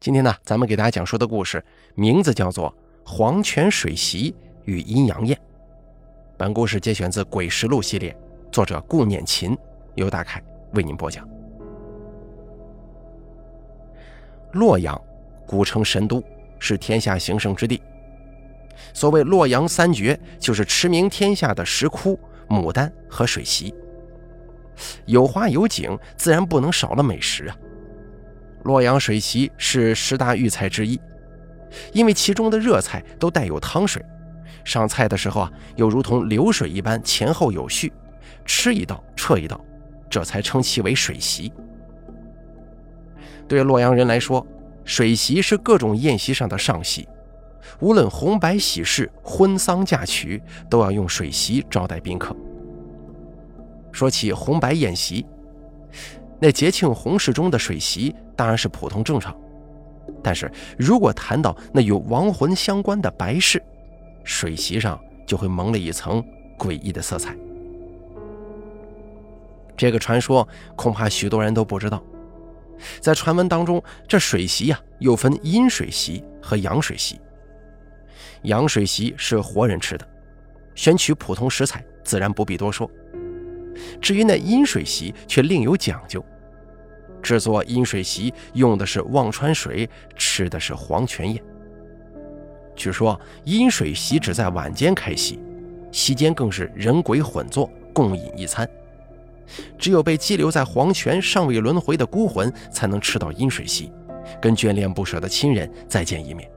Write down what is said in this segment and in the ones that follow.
今天呢，咱们给大家讲述的故事名字叫做《黄泉水席与阴阳宴》。本故事节选自《鬼实录》系列，作者顾念琴，由大凯为您播讲。洛阳，古称神都，是天下行胜之地。所谓洛阳三绝，就是驰名天下的石窟、牡丹和水席。有花有景，自然不能少了美食啊。洛阳水席是十大御菜之一，因为其中的热菜都带有汤水，上菜的时候啊，又如同流水一般前后有序，吃一道撤一道，这才称其为水席。对洛阳人来说，水席是各种宴席上的上席，无论红白喜事、婚丧嫁娶，都要用水席招待宾客。说起红白宴席。那节庆红事中的水席当然是普通正常，但是如果谈到那与亡魂相关的白事，水席上就会蒙了一层诡异的色彩。这个传说恐怕许多人都不知道，在传闻当中，这水席呀又分阴水席和阳水席。阳水席是活人吃的，选取普通食材，自然不必多说。至于那阴水席，却另有讲究。制作阴水席用的是忘川水，吃的是黄泉宴。据说阴水席只在晚间开席，席间更是人鬼混坐，共饮一餐。只有被羁留在黄泉尚未轮回的孤魂，才能吃到阴水席，跟眷恋不舍的亲人再见一面。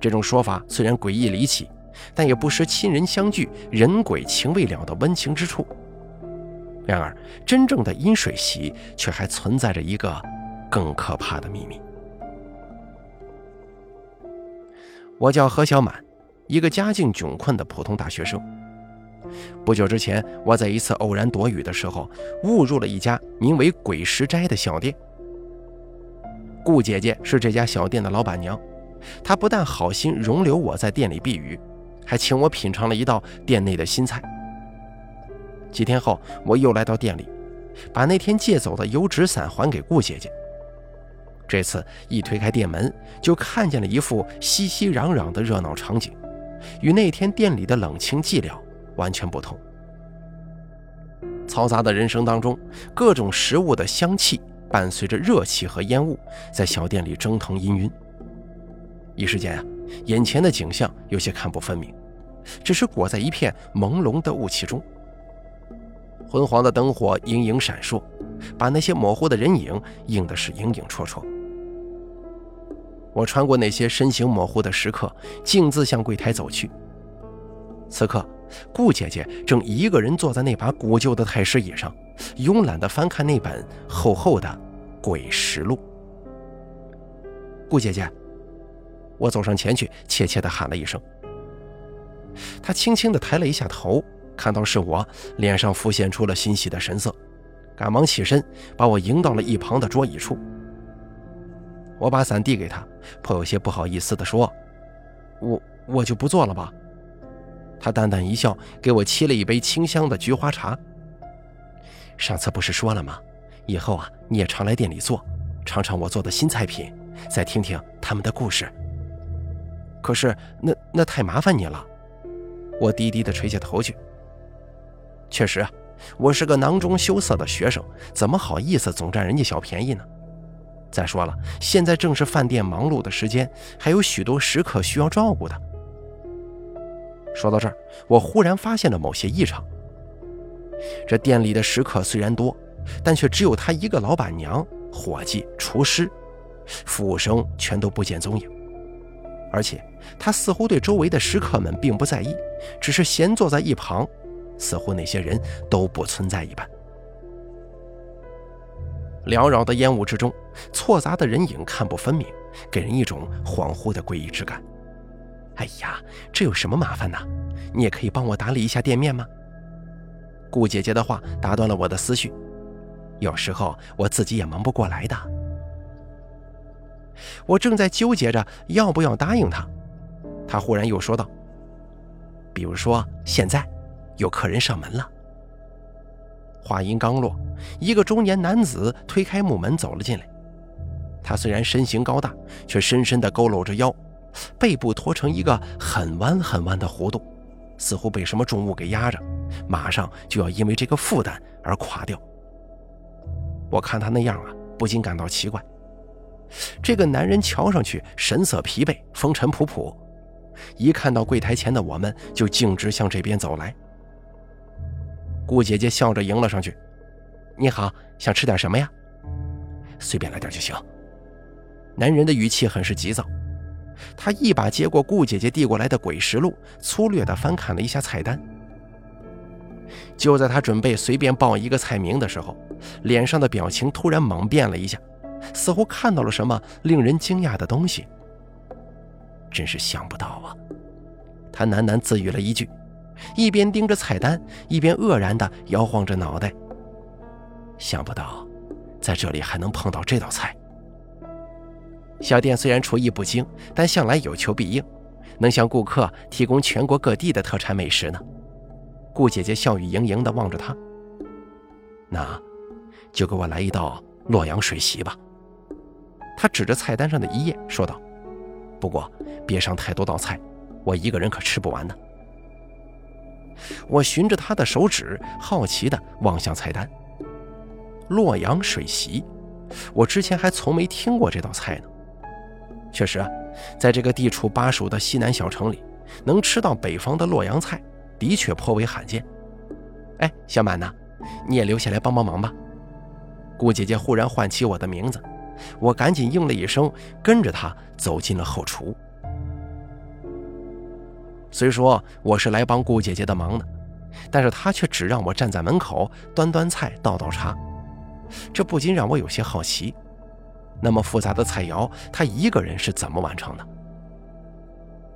这种说法虽然诡异离奇，但也不失亲人相聚、人鬼情未了的温情之处。然而，真正的阴水席却还存在着一个更可怕的秘密。我叫何小满，一个家境窘困的普通大学生。不久之前，我在一次偶然躲雨的时候，误入了一家名为“鬼石斋”的小店。顾姐姐是这家小店的老板娘，她不但好心容留我在店里避雨，还请我品尝了一道店内的新菜。几天后，我又来到店里，把那天借走的油纸伞还给顾姐姐。这次一推开店门，就看见了一副熙熙攘攘的热闹场景，与那天店里的冷清寂寥完全不同。嘈杂的人声当中，各种食物的香气伴随着热气和烟雾，在小店里蒸腾氤氲。一时间啊，眼前的景象有些看不分明，只是裹在一片朦胧的雾气中。昏黄的灯火隐隐闪烁，把那些模糊的人影映的是影影绰绰。我穿过那些身形模糊的食客，径自向柜台走去。此刻，顾姐姐正一个人坐在那把古旧的太师椅上，慵懒地翻看那本厚厚的《鬼实录》。顾姐姐，我走上前去，怯怯地喊了一声。他轻轻地抬了一下头。看到是我，脸上浮现出了欣喜的神色，赶忙起身，把我迎到了一旁的桌椅处。我把伞递给他，颇有些不好意思地说：“我我就不做了吧。”他淡淡一笑，给我沏了一杯清香的菊花茶。上次不是说了吗？以后啊，你也常来店里坐，尝尝我做的新菜品，再听听他们的故事。可是那那太麻烦你了。我低低地垂下头去。确实啊，我是个囊中羞涩的学生，怎么好意思总占人家小便宜呢？再说了，现在正是饭店忙碌的时间，还有许多食客需要照顾的。说到这儿，我忽然发现了某些异常。这店里的食客虽然多，但却只有他一个老板娘、伙计、厨师，服务生全都不见踪影。而且，他似乎对周围的食客们并不在意，只是闲坐在一旁。似乎那些人都不存在一般。缭绕的烟雾之中，错杂的人影看不分明，给人一种恍惚的诡异之感。哎呀，这有什么麻烦呢？你也可以帮我打理一下店面吗？顾姐姐的话打断了我的思绪。有时候我自己也忙不过来的。我正在纠结着要不要答应他，他忽然又说道：“比如说现在。”有客人上门了。话音刚落，一个中年男子推开木门走了进来。他虽然身形高大，却深深地佝偻着腰，背部驼成一个很弯很弯的弧度，似乎被什么重物给压着，马上就要因为这个负担而垮掉。我看他那样啊，不禁感到奇怪。这个男人瞧上去神色疲惫，风尘仆仆，一看到柜台前的我们，就径直向这边走来。顾姐姐笑着迎了上去：“你好，想吃点什么呀？随便来点就行。”男人的语气很是急躁，他一把接过顾姐姐递过来的《鬼食录》，粗略地翻看了一下菜单。就在他准备随便报一个菜名的时候，脸上的表情突然猛变了一下，似乎看到了什么令人惊讶的东西。真是想不到啊！他喃喃自语了一句，一边盯着菜单，一边愕然地摇晃着脑袋。想不到，在这里还能碰到这道菜。小店虽然厨艺不精，但向来有求必应，能向顾客提供全国各地的特产美食呢。顾姐姐笑语盈盈地望着他，那，就给我来一道洛阳水席吧。他指着菜单上的一页说道：“不过别上太多道菜，我一个人可吃不完呢。”我循着他的手指，好奇地望向菜单。洛阳水席，我之前还从没听过这道菜呢。确实啊，在这个地处巴蜀的西南小城里，能吃到北方的洛阳菜，的确颇为罕见。哎，小满呢？你也留下来帮帮忙吧。顾姐姐忽然唤起我的名字，我赶紧应了一声，跟着他走进了后厨。虽说我是来帮顾姐姐的忙的，但是她却只让我站在门口端端菜、倒倒茶，这不禁让我有些好奇。那么复杂的菜肴，他一个人是怎么完成的？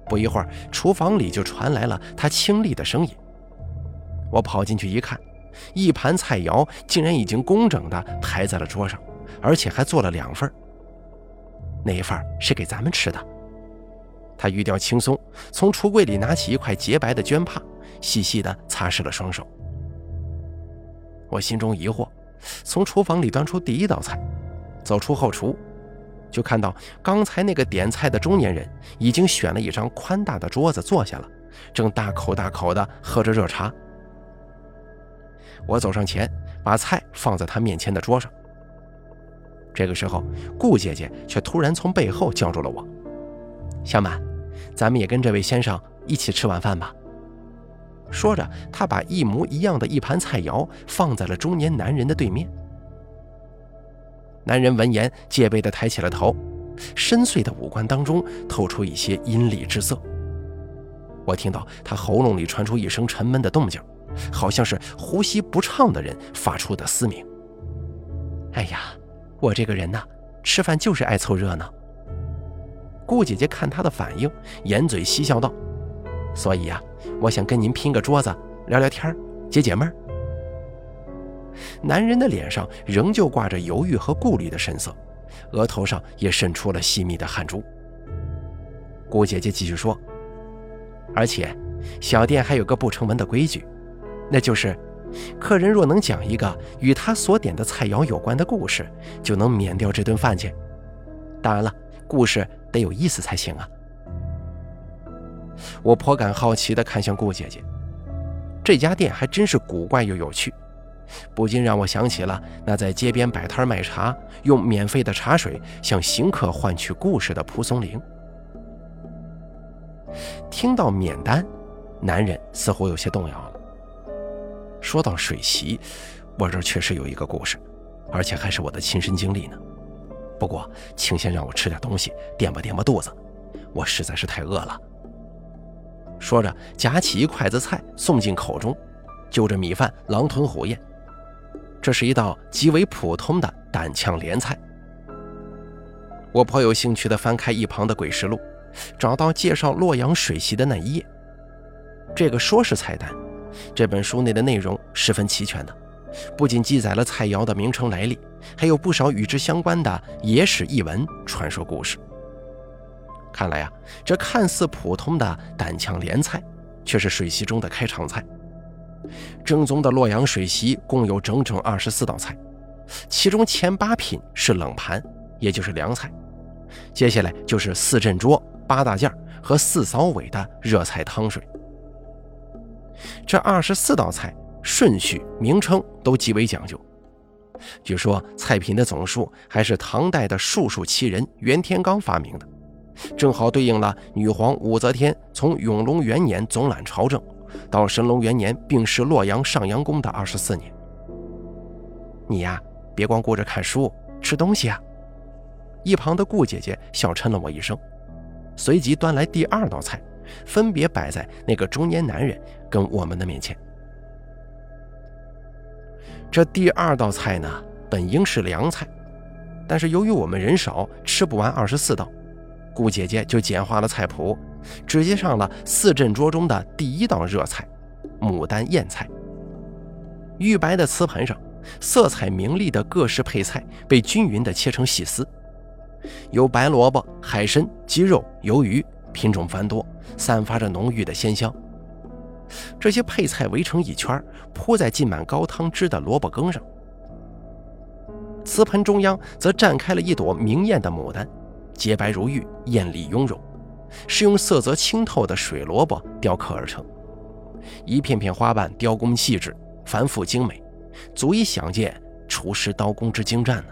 不一会儿，厨房里就传来了他清丽的声音。我跑进去一看，一盘菜肴竟然已经工整的排在了桌上，而且还做了两份。那一份是给咱们吃的。他语调轻松，从橱柜里拿起一块洁白的绢帕，细细的擦拭了双手。我心中疑惑，从厨房里端出第一道菜。走出后厨，就看到刚才那个点菜的中年人已经选了一张宽大的桌子坐下了，正大口大口地喝着热茶。我走上前，把菜放在他面前的桌上。这个时候，顾姐姐却突然从背后叫住了我：“小满，咱们也跟这位先生一起吃晚饭吧。”说着，她把一模一样的一盘菜肴放在了中年男人的对面。男人闻言，戒备地抬起了头，深邃的五官当中透出一些阴厉之色。我听到他喉咙里传出一声沉闷的动静，好像是呼吸不畅的人发出的嘶鸣。哎呀，我这个人呐，吃饭就是爱凑热闹。顾姐姐看他的反应，掩嘴嬉笑道：“所以啊，我想跟您拼个桌子，聊聊天解解闷儿。”男人的脸上仍旧挂着犹豫和顾虑的神色，额头上也渗出了细密的汗珠。顾姐姐继续说：“而且，小店还有个不成文的规矩，那就是，客人若能讲一个与他所点的菜肴有关的故事，就能免掉这顿饭钱。当然了，故事得有意思才行啊。”我颇感好奇地看向顾姐姐，这家店还真是古怪又有趣。不禁让我想起了那在街边摆摊卖茶、用免费的茶水向行客换取故事的蒲松龄。听到免单，男人似乎有些动摇了。说到水席，我这确实有一个故事，而且还是我的亲身经历呢。不过，请先让我吃点东西，垫吧垫吧肚子，我实在是太饿了。说着，夹起一筷子菜送进口中，就着米饭狼吞虎咽。这是一道极为普通的胆炝莲菜。我颇有兴趣地翻开一旁的《鬼实录》，找到介绍洛阳水席的那一页。这个说是菜单，这本书内的内容十分齐全的，不仅记载了菜肴的名称来历，还有不少与之相关的野史异闻、传说故事。看来呀，这看似普通的胆炝莲菜，却是水席中的开场菜。正宗的洛阳水席共有整整二十四道菜，其中前八品是冷盘，也就是凉菜。接下来就是四镇桌、八大件和四扫尾的热菜汤水。这二十四道菜顺序、名称都极为讲究。据说菜品的总数还是唐代的术数奇人袁天罡发明的，正好对应了女皇武则天从永隆元年总揽朝政到神龙元年病逝洛阳上阳宫的二十四年。你呀，别光顾着看书，吃东西啊！一旁的顾姐姐笑嗔了我一声，随即端来第二道菜，分别摆在那个中年男人跟我们的面前。这第二道菜呢，本应是凉菜，但是由于我们人少，吃不完二十四道，顾姐姐就简化了菜谱，直接上了四镇桌中的第一道热菜——牡丹燕菜。玉白的瓷盘上，色彩明丽的各式配菜被均匀地切成细丝。有白萝卜、海参、鸡肉、鱿鱼，品种繁多，散发着浓郁的鲜香。这些配菜围成一圈，铺在浸满高汤汁的萝卜羹上。瓷盆中央则绽开了一朵明艳的牡丹，洁白如玉，艳丽雍容，是用色泽清透的水萝卜雕刻而成。一片片花瓣雕工细致，繁复精美，足以想见厨师刀工之精湛呢。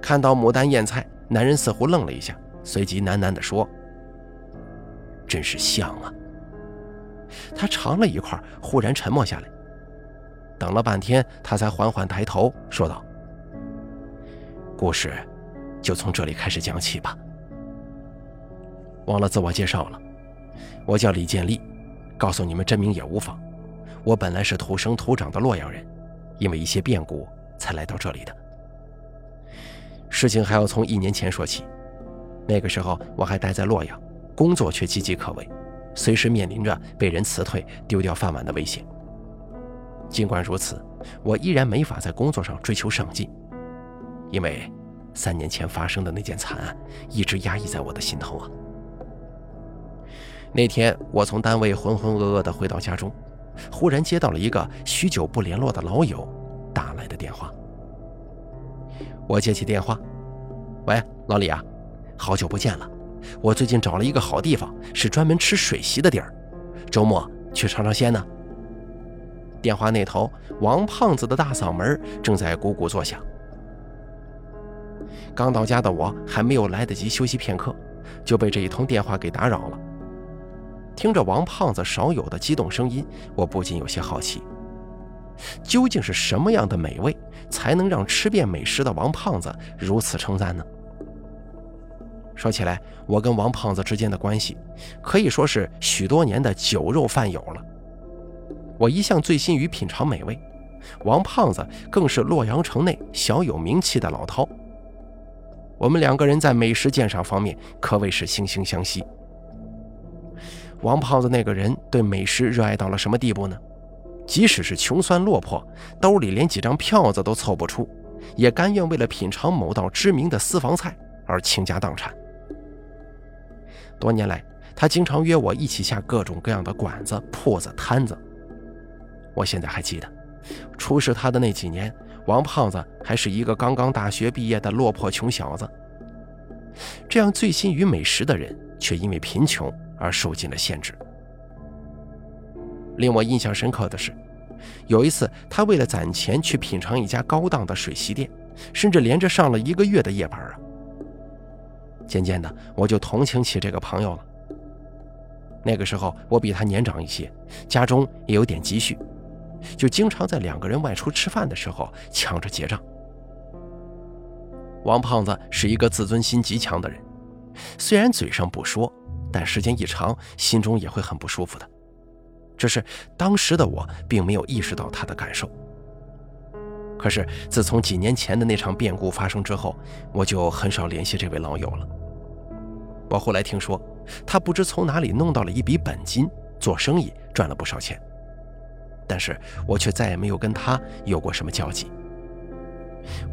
看到牡丹燕菜，男人似乎愣了一下，随即喃喃地说：“真是香啊！”他尝了一块，忽然沉默下来。等了半天，他才缓缓抬头说道：“故事就从这里开始讲起吧。”忘了自我介绍了，我叫李建立，告诉你们真名也无妨。我本来是土生土长的洛阳人，因为一些变故才来到这里的。事情还要从一年前说起，那个时候我还待在洛阳，工作却岌岌可危，随时面临着被人辞退、丢掉饭碗的危险。尽管如此，我依然没法在工作上追求上进，因为三年前发生的那件惨案一直压抑在我的心头啊。那天我从单位浑浑噩噩地回到家中，忽然接到了一个许久不联络的老友打来的电话。我接起电话，喂，老李啊，好久不见了。我最近找了一个好地方，是专门吃水席的地儿，周末去尝尝鲜呢。电话那头，王胖子的大嗓门正在咕咕作响。刚到家的我还没有来得及休息片刻，就被这一通电话给打扰了。听着王胖子少有的激动声音，我不禁有些好奇。究竟是什么样的美味，才能让吃遍美食的王胖子如此称赞呢？说起来，我跟王胖子之间的关系可以说是许多年的酒肉饭友了。我一向醉心于品尝美味，王胖子更是洛阳城内小有名气的老饕。我们两个人在美食鉴赏方面可谓是惺惺相惜。王胖子那个人对美食热爱到了什么地步呢？即使是穷酸落魄，兜里连几张票子都凑不出，也甘愿为了品尝某道知名的私房菜而倾家荡产。多年来，他经常约我一起下各种各样的馆子、铺子、摊子。我现在还记得，出事他的那几年，王胖子还是一个刚刚大学毕业的落魄穷小子。这样醉心于美食的人，却因为贫穷而受尽了限制。令我印象深刻的是，有一次他为了攒钱去品尝一家高档的水席店，甚至连着上了一个月的夜班啊。渐渐的，我就同情起这个朋友了。那个时候我比他年长一些，家中也有点积蓄，就经常在两个人外出吃饭的时候抢着结账。王胖子是一个自尊心极强的人，虽然嘴上不说，但时间一长，心中也会很不舒服的。只是当时的我并没有意识到他的感受。可是自从几年前的那场变故发生之后，我就很少联系这位老友了。我后来听说，他不知从哪里弄到了一笔本金，做生意赚了不少钱。但是我却再也没有跟他有过什么交集。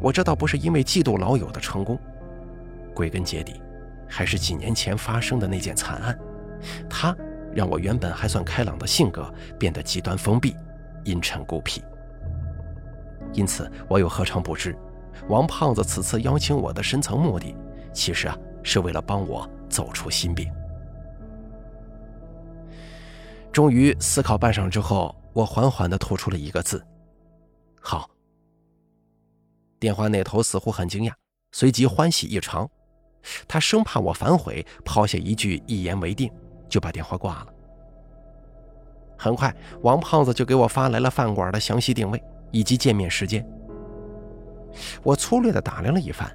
我这倒不是因为嫉妒老友的成功，归根结底，还是几年前发生的那件惨案。他。让我原本还算开朗的性格变得极端封闭、阴沉孤僻。因此，我又何尝不知，王胖子此次邀请我的深层目的，其实啊是为了帮我走出心病。终于思考半晌之后，我缓缓地吐出了一个字：“好。”电话那头似乎很惊讶，随即欢喜异常。他生怕我反悔，抛下一句“一言为定”，就把电话挂了。很快，王胖子就给我发来了饭馆的详细定位以及见面时间。我粗略地打量了一番，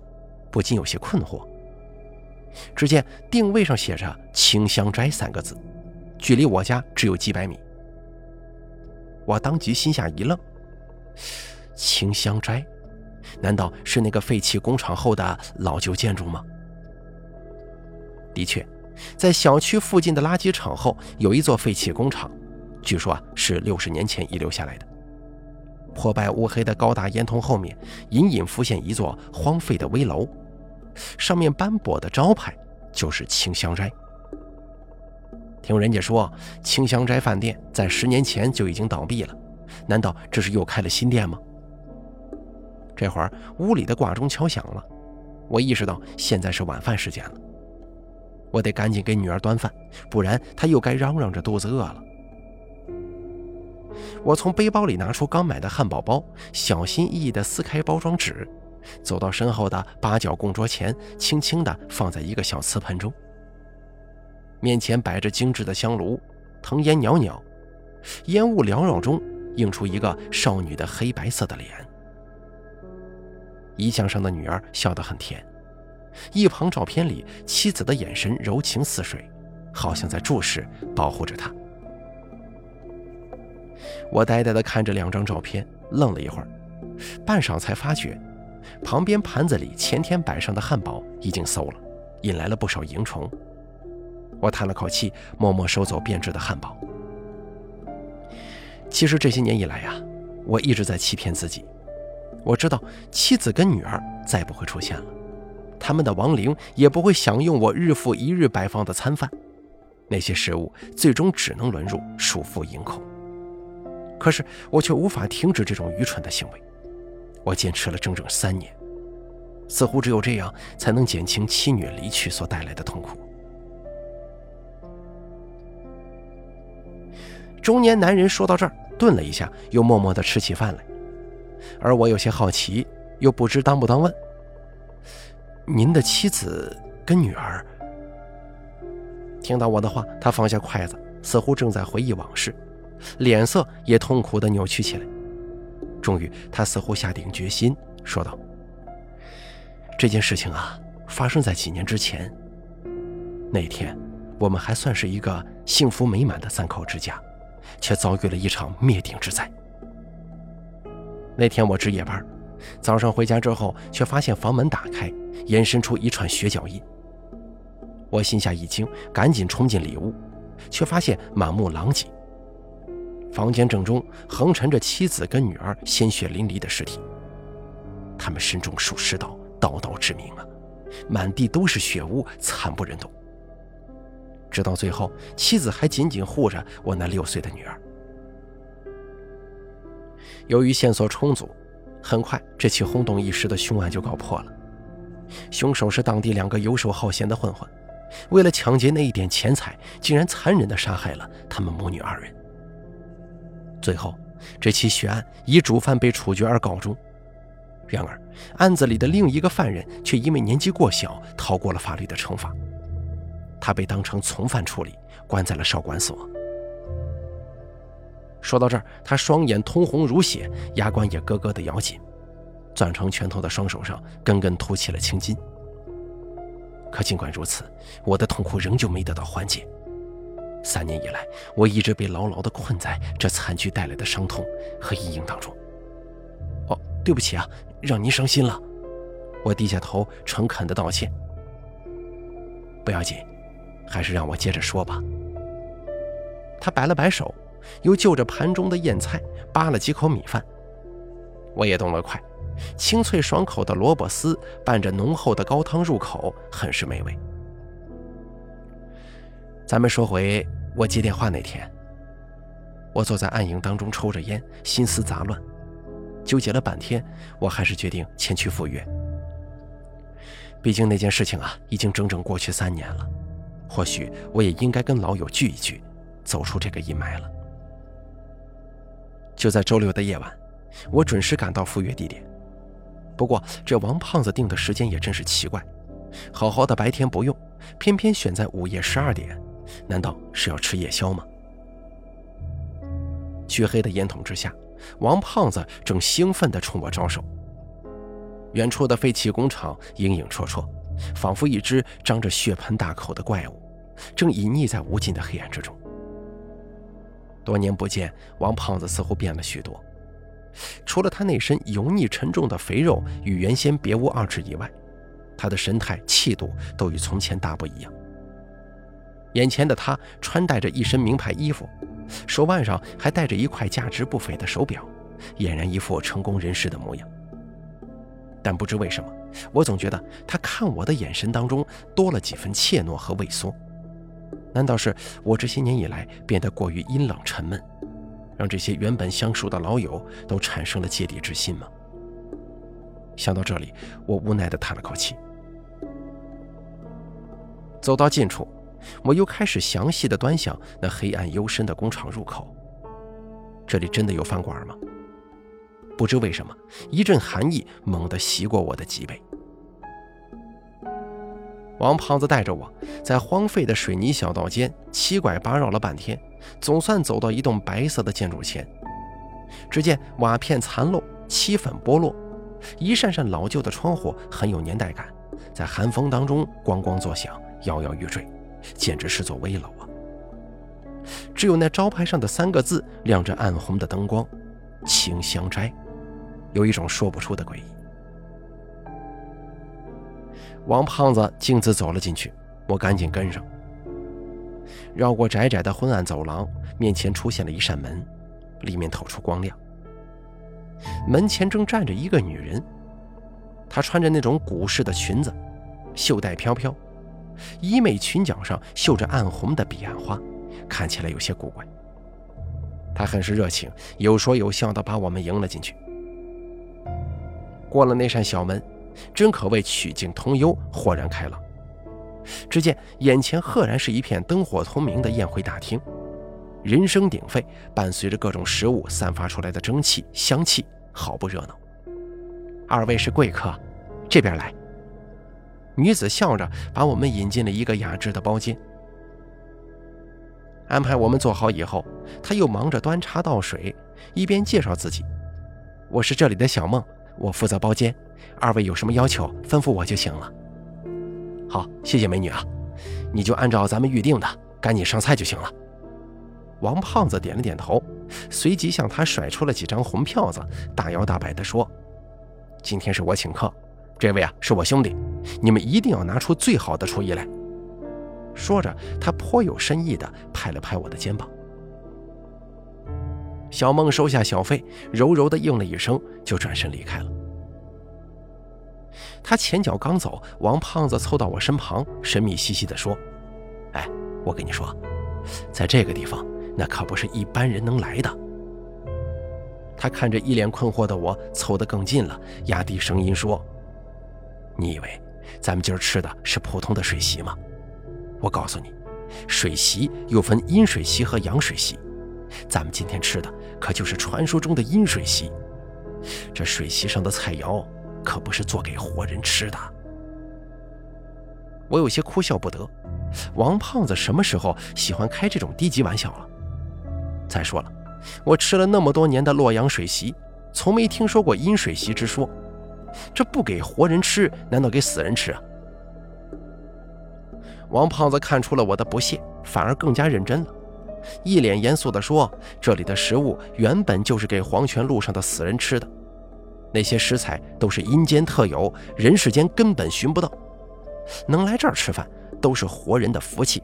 不禁有些困惑。只见定位上写着“清香斋”三个字，距离我家只有几百米。我当即心下一愣：“清香斋，难道是那个废弃工厂后的老旧建筑吗？”的确，在小区附近的垃圾场后有一座废弃工厂，据说啊是六十年前遗留下来的。破败乌黑的高大烟囱后面，隐隐浮现一座荒废的危楼，上面斑驳的招牌就是清香斋。听人家说，清香斋饭店在十年前就已经倒闭了，难道这是又开了新店吗？这会儿屋里的挂钟敲响了，我意识到现在是晚饭时间了。我得赶紧给女儿端饭，不然她又该嚷嚷着肚子饿了。我从背包里拿出刚买的汉堡包，小心翼翼地撕开包装纸，走到身后的八角供桌前，轻轻地放在一个小瓷盆中。面前摆着精致的香炉，藤烟袅袅，烟雾缭绕中映出一个少女的黑白色的脸。遗像上的女儿笑得很甜。一旁照片里，妻子的眼神柔情似水，好像在注视、保护着他。我呆呆地看着两张照片，愣了一会儿，半晌才发觉，旁边盘子里前天摆上的汉堡已经馊了，引来了不少蝇虫。我叹了口气，默默收走变质的汉堡。其实这些年以来呀，我一直在欺骗自己。我知道妻子跟女儿再不会出现了。他们的亡灵也不会享用我日复一日摆放的餐饭，那些食物最终只能沦入鼠腹营口。可是我却无法停止这种愚蠢的行为，我坚持了整整三年，似乎只有这样才能减轻妻女离去所带来的痛苦。中年男人说到这儿，顿了一下，又默默地吃起饭来，而我有些好奇，又不知当不当问。您的妻子跟女儿听到我的话，他放下筷子，似乎正在回忆往事，脸色也痛苦地扭曲起来。终于，他似乎下定决心，说道：“这件事情啊，发生在几年之前。那天，我们还算是一个幸福美满的三口之家，却遭遇了一场灭顶之灾。那天我值夜班。”早上回家之后，却发现房门打开，延伸出一串血脚印。我心下一惊，赶紧冲进里屋，却发现满目狼藉。房间正中横陈着妻子跟女儿鲜血淋漓的尸体，他们身中数十刀，刀刀致命啊！满地都是血污，惨不忍睹。直到最后，妻子还紧紧护着我那六岁的女儿。由于线索充足。很快，这起轰动一时的凶案就告破了。凶手是当地两个游手好闲的混混，为了抢劫那一点钱财，竟然残忍地杀害了他们母女二人。最后，这起血案以主犯被处决而告终。然而，案子里的另一个犯人却因为年纪过小，逃过了法律的惩罚。他被当成从犯处理，关在了少管所。说到这儿，他双眼通红如血，牙关也咯咯地咬紧，攥成拳头的双手上根根凸起了青筋。可尽管如此，我的痛苦仍旧没得到缓解。三年以来，我一直被牢牢地困在这惨剧带来的伤痛和阴影当中。哦，对不起啊，让您伤心了。我低下头，诚恳地道歉。不要紧，还是让我接着说吧。他摆了摆手。又就着盘中的腌菜扒了几口米饭，我也动了筷，清脆爽口的萝卜丝伴着浓厚的高汤入口，很是美味。咱们说回我接电话那天，我坐在暗影当中抽着烟，心思杂乱。纠结了半天，我还是决定前去赴约。毕竟那件事情啊，已经整整过去三年了，或许我也应该跟老友聚一聚，走出这个阴霾了。就在周六的夜晚，我准时赶到赴约地点。不过这王胖子定的时间也真是奇怪，好好的白天不用，偏偏选在午夜十二点，难道是要吃夜宵吗？黢黑的烟筒之下，王胖子正兴奋地冲我招手。远处的废弃工厂影影绰绰，仿佛一只张着血盆大口的怪物，正隐匿在无尽的黑暗之中。多年不见，王胖子似乎变了许多，除了他那身油腻沉重的肥肉与原先别无二致以外，他的神态气度都与从前大不一样。眼前的他穿戴着一身名牌衣服，手腕上还戴着一块价值不菲的手表，俨然一副成功人士的模样。但不知为什么，我总觉得他看我的眼神当中多了几分怯懦和畏缩。难道是我这些年以来变得过于阴冷沉闷，让这些原本相熟的老友都产生了芥蒂之心吗？想到这里，我无奈地叹了口气。走到近处，我又开始详细的端详那黑暗幽深的工厂入口。这里真的有饭馆吗？不知为什么，一阵寒意猛地袭过我的脊背。王胖子带着我在荒废的水泥小道间七拐八绕了半天，总算走到一栋白色的建筑前。只见瓦片残漏，漆粉剥落，一扇扇老旧的窗户很有年代感，在寒风当中咣咣作响，摇摇欲坠，简直是座危楼啊！只有那招牌上的三个字亮着暗红的灯光：“清香斋”。有一种说不出的诡异。王胖子径自走了进去，我赶紧跟上。绕过窄窄的昏暗走廊，面前出现了一扇门，里面透出光亮。门前正站着一个女人，她穿着那种古式的裙子，袖带飘飘，衣袂裙角上绣着暗红的彼岸花，看起来有些古怪。他很是热情，有说有笑地把我们迎了进去。过了那扇小门，真可谓曲径通幽，豁然开朗。只见眼前赫然是一片灯火通明的宴会大厅，人声鼎沸，伴随着各种食物散发出来的蒸汽香气，好不热闹。二位是贵客，这边来。女子笑着把我们引进了一个雅致的包间，安排我们坐好以后，她又忙着端茶倒水，一边介绍自己：“我是这里的小梦。”我负责包间，二位有什么要求，吩咐我就行了。好，谢谢美女啊，你就按照咱们预定的，赶紧上菜就行了。王胖子点了点头，随即向他甩出了几张红票子，大摇大摆地说：“今天是我请客，这位啊是我兄弟，你们一定要拿出最好的厨艺来。”说着，他颇有深意地拍了拍我的肩膀。小梦收下小费，柔柔地应了一声，就转身离开了。他前脚刚走，王胖子凑到我身旁，神秘兮兮地说：“哎，我跟你说，在这个地方，那可不是一般人能来的。”他看着一脸困惑的我，凑得更近了，压低声音说：“你以为咱们今儿吃的是普通的水席吗？我告诉你，水席又分阴水席和阳水席。”咱们今天吃的可就是传说中的阴水席，这水席上的菜肴可不是做给活人吃的。我有些哭笑不得，王胖子什么时候喜欢开这种低级玩笑了？再说了，我吃了那么多年的洛阳水席，从没听说过阴水席之说。这不给活人吃，难道给死人吃啊？王胖子看出了我的不屑，反而更加认真了。一脸严肃地说：“这里的食物原本就是给黄泉路上的死人吃的，那些食材都是阴间特有，人世间根本寻不到。能来这儿吃饭，都是活人的福气。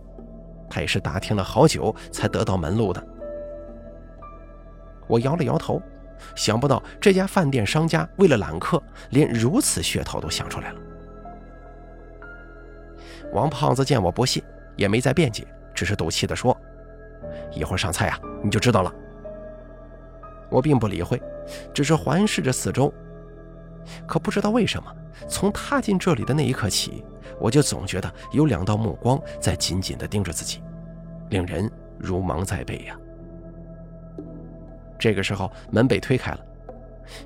他也是打听了好久才得到门路的。”我摇了摇头，想不到这家饭店商家为了揽客，连如此噱头都想出来了。王胖子见我不信，也没再辩解，只是赌气地说。一会儿上菜啊，你就知道了。我并不理会，只是环视着四周。可不知道为什么，从踏进这里的那一刻起，我就总觉得有两道目光在紧紧地盯着自己，令人如芒在背呀。这个时候，门被推开了，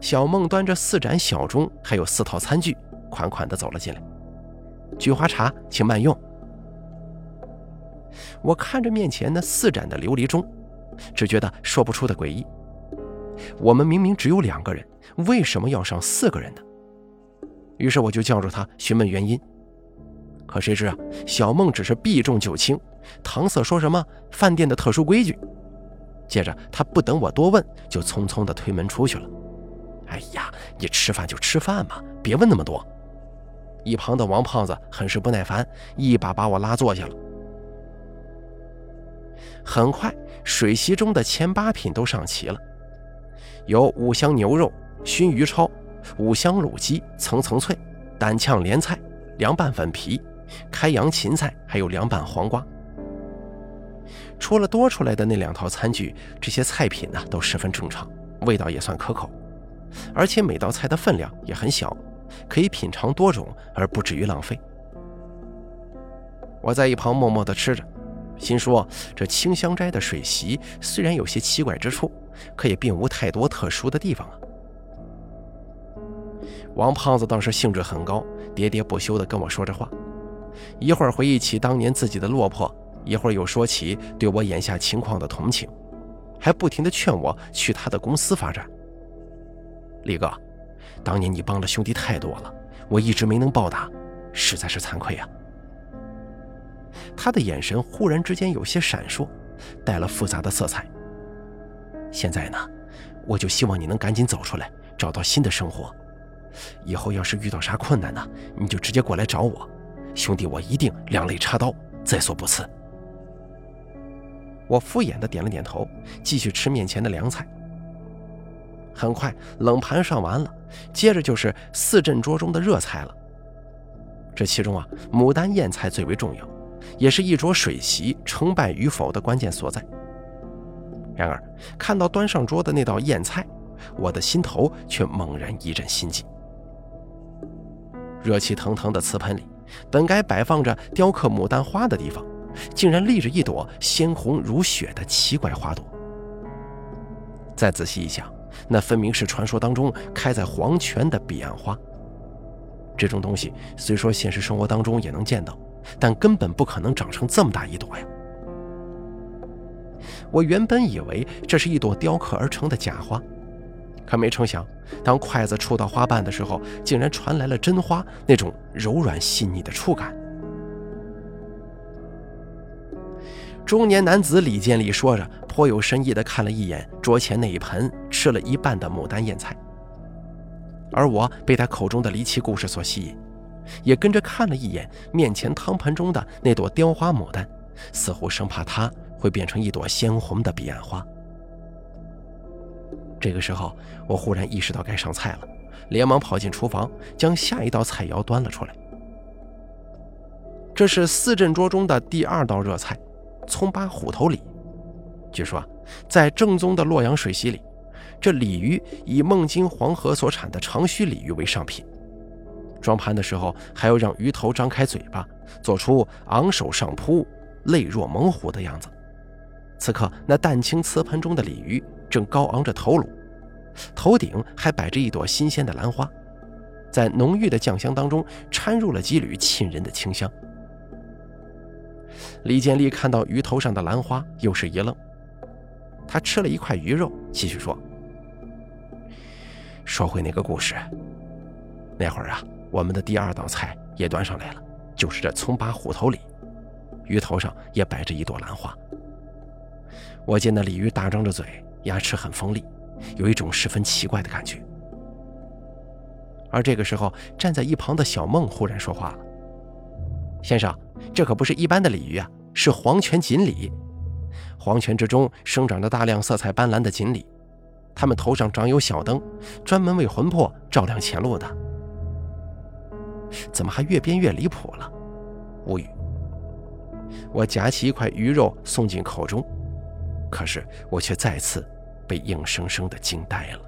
小梦端着四盏小钟，还有四套餐具，款款地走了进来。菊花茶，请慢用。我看着面前那四盏的琉璃钟，只觉得说不出的诡异。我们明明只有两个人，为什么要上四个人呢？于是我就叫住他询问原因。可谁知啊，小梦只是避重就轻，搪塞说什么饭店的特殊规矩。接着他不等我多问，就匆匆地推门出去了。哎呀，你吃饭就吃饭嘛，别问那么多。一旁的王胖子很是不耐烦，一把把我拉坐下了。很快，水席中的前八品都上齐了。有五香牛肉、熏鱼抄、五香卤鸡、层层脆、胆炝莲菜、凉拌粉皮、开阳芹菜，还有凉拌黄瓜。除了多出来的那两套餐具，这些菜品呢都十分正常，味道也算可口，而且每道菜的分量也很小，可以品尝多种而不至于浪费。我在一旁默默地吃着，心说这清香斋的水席虽然有些奇怪之处。可也并无太多特殊的地方啊。王胖子倒是兴致很高，喋喋不休地跟我说着话，一会儿回忆起当年自己的落魄，一会儿又说起对我眼下情况的同情，还不停地劝我去他的公司发展。李哥，当年你帮了兄弟太多了，我一直没能报答，实在是惭愧啊。他的眼神忽然之间有些闪烁，带了复杂的色彩。现在呢，我就希望你能赶紧走出来，找到新的生活。以后要是遇到啥困难呢，你就直接过来找我，兄弟，我一定两肋插刀，在所不辞。我敷衍的点了点头，继续吃面前的凉菜。很快，冷盘上完了，接着就是四镇桌中的热菜了。这其中啊，牡丹燕菜最为重要，也是一桌水席成败与否的关键所在。然而，看到端上桌的那道燕菜，我的心头却猛然一阵心悸。热气腾腾的瓷盆里，本该摆放着雕刻牡丹花的地方，竟然立着一朵鲜红如血的奇怪花朵。再仔细一想，那分明是传说当中开在黄泉的彼岸花。这种东西虽说现实生活当中也能见到，但根本不可能长成这么大一朵呀。我原本以为这是一朵雕刻而成的假花，可没成想，当筷子触到花瓣的时候，竟然传来了真花那种柔软细腻的触感。中年男子李建立说着，颇有深意地看了一眼桌前那一盆吃了一半的牡丹燕菜，而我被他口中的离奇故事所吸引，也跟着看了一眼面前汤盆中的那朵雕花牡丹，似乎生怕它。会变成一朵鲜红的彼岸花。这个时候，我忽然意识到该上菜了，连忙跑进厨房，将下一道菜肴端了出来。这是四镇桌中的第二道热菜——葱巴虎头鲤。据说，在正宗的洛阳水席里，这鲤鱼以孟津黄河所产的长须鲤鱼为上品。装盘的时候，还要让鱼头张开嘴巴，做出昂首上扑、泪若猛虎的样子。此刻，那淡青瓷盆中的鲤鱼正高昂着头颅，头顶还摆着一朵新鲜的兰花，在浓郁的酱香当中掺入了几缕沁人的清香。李建立看到鱼头上的兰花，又是一愣。他吃了一块鱼肉，继续说：“说回那个故事，那会儿啊，我们的第二道菜也端上来了，就是这葱巴虎头鲤，鱼头上也摆着一朵兰花。”我见那鲤鱼大张着嘴，牙齿很锋利，有一种十分奇怪的感觉。而这个时候，站在一旁的小梦忽然说话了：“先生，这可不是一般的鲤鱼啊，是黄泉锦鲤。黄泉之中生长着大量色彩斑斓的锦鲤，它们头上长有小灯，专门为魂魄照亮前路的。怎么还越编越离谱了？无语。我夹起一块鱼肉送进口中。可是我却再次被硬生生的惊呆了。